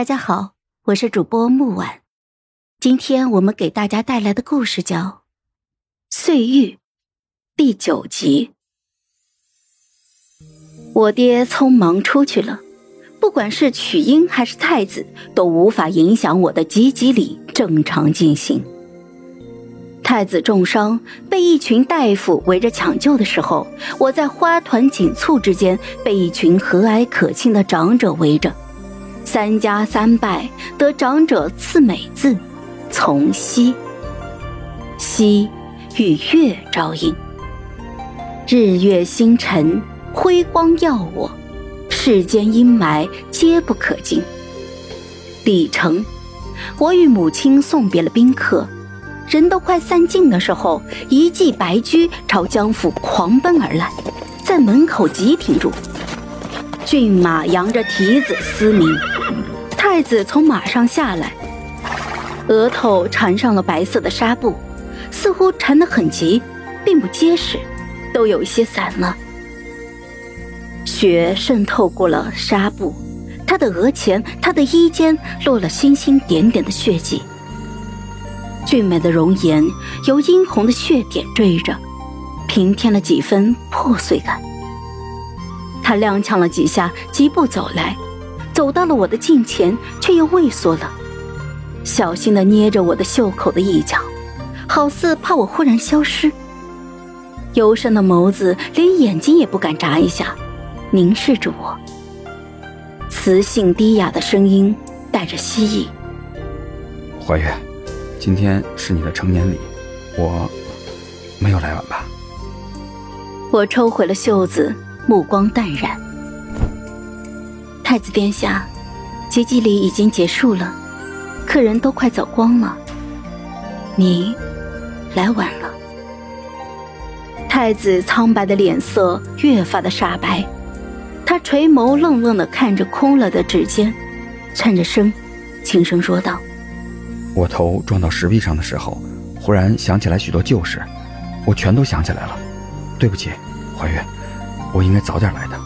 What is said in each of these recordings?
大家好，我是主播木婉，今天我们给大家带来的故事叫《碎玉》第九集。我爹匆忙出去了，不管是曲英还是太子，都无法影响我的吉吉礼正常进行。太子重伤，被一群大夫围着抢救的时候，我在花团锦簇之间，被一群和蔼可亲的长者围着。三家三拜，得长者赐美字，从西。西与月照应，日月星辰辉光耀我，世间阴霾皆不可近。李成，我与母亲送别了宾客，人都快散尽的时候，一骑白驹朝江府狂奔而来，在门口急停住。骏马扬着蹄子嘶鸣。太子从马上下来，额头缠上了白色的纱布，似乎缠得很急，并不结实，都有一些散了。血渗透过了纱布，他的额前、他的衣间落了星星点点的血迹。俊美的容颜由殷红的血点缀着，平添了几分破碎感。他踉跄了几下，疾步走来。走到了我的近前，却又畏缩了，小心的捏着我的袖口的一角，好似怕我忽然消失。幽深的眸子连眼睛也不敢眨一下，凝视着我。磁性低哑的声音带着希意：“怀月，今天是你的成年礼，我没有来晚吧？”我抽回了袖子，目光淡然。太子殿下，吉吉礼已经结束了，客人都快走光了。你来晚了。太子苍白的脸色越发的煞白，他垂眸愣愣的看着空了的指尖，颤着声，轻声说道：“我头撞到石壁上的时候，忽然想起来许多旧事，我全都想起来了。对不起，怀月，我应该早点来的。”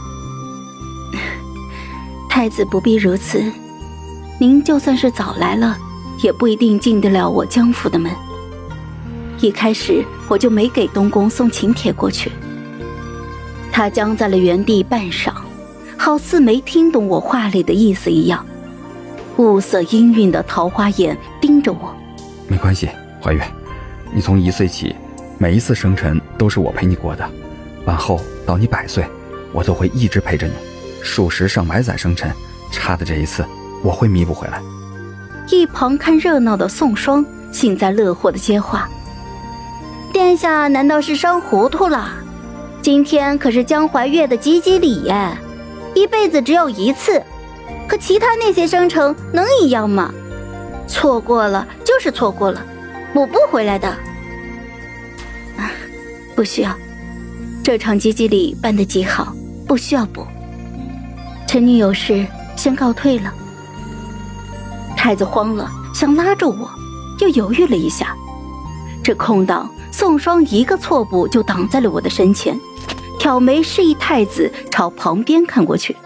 太子不必如此，您就算是早来了，也不一定进得了我江府的门。一开始我就没给东宫送请帖过去。他僵在了原地半晌，好似没听懂我话里的意思一样，雾色氤氲的桃花眼盯着我。没关系，怀月，你从一岁起，每一次生辰都是我陪你过的，往后到你百岁，我都会一直陪着你。数十上百载生辰，差的这一次，我会弥补回来。一旁看热闹的宋双幸灾乐祸的接话：“殿下难道是伤糊涂了？今天可是江怀月的吉吉礼耶，一辈子只有一次，和其他那些生辰能一样吗？错过了就是错过了，补不回来的。啊，不需要，这场吉吉礼办得极好，不需要补。”臣女有事，先告退了。太子慌了，想拉住我，又犹豫了一下。这空档，宋双一个错步就挡在了我的身前，挑眉示意太子朝旁边看过去。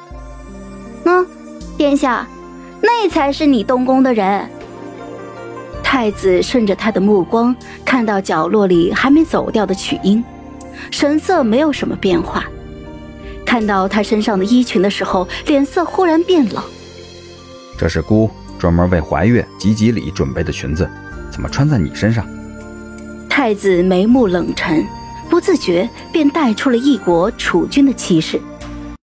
嗯，殿下，那才是你东宫的人。太子顺着他的目光看到角落里还没走掉的曲英，神色没有什么变化。看到她身上的衣裙的时候，脸色忽然变冷。这是姑专门为怀月吉吉礼准备的裙子，怎么穿在你身上？太子眉目冷沉，不自觉便带出了一国储君的气势。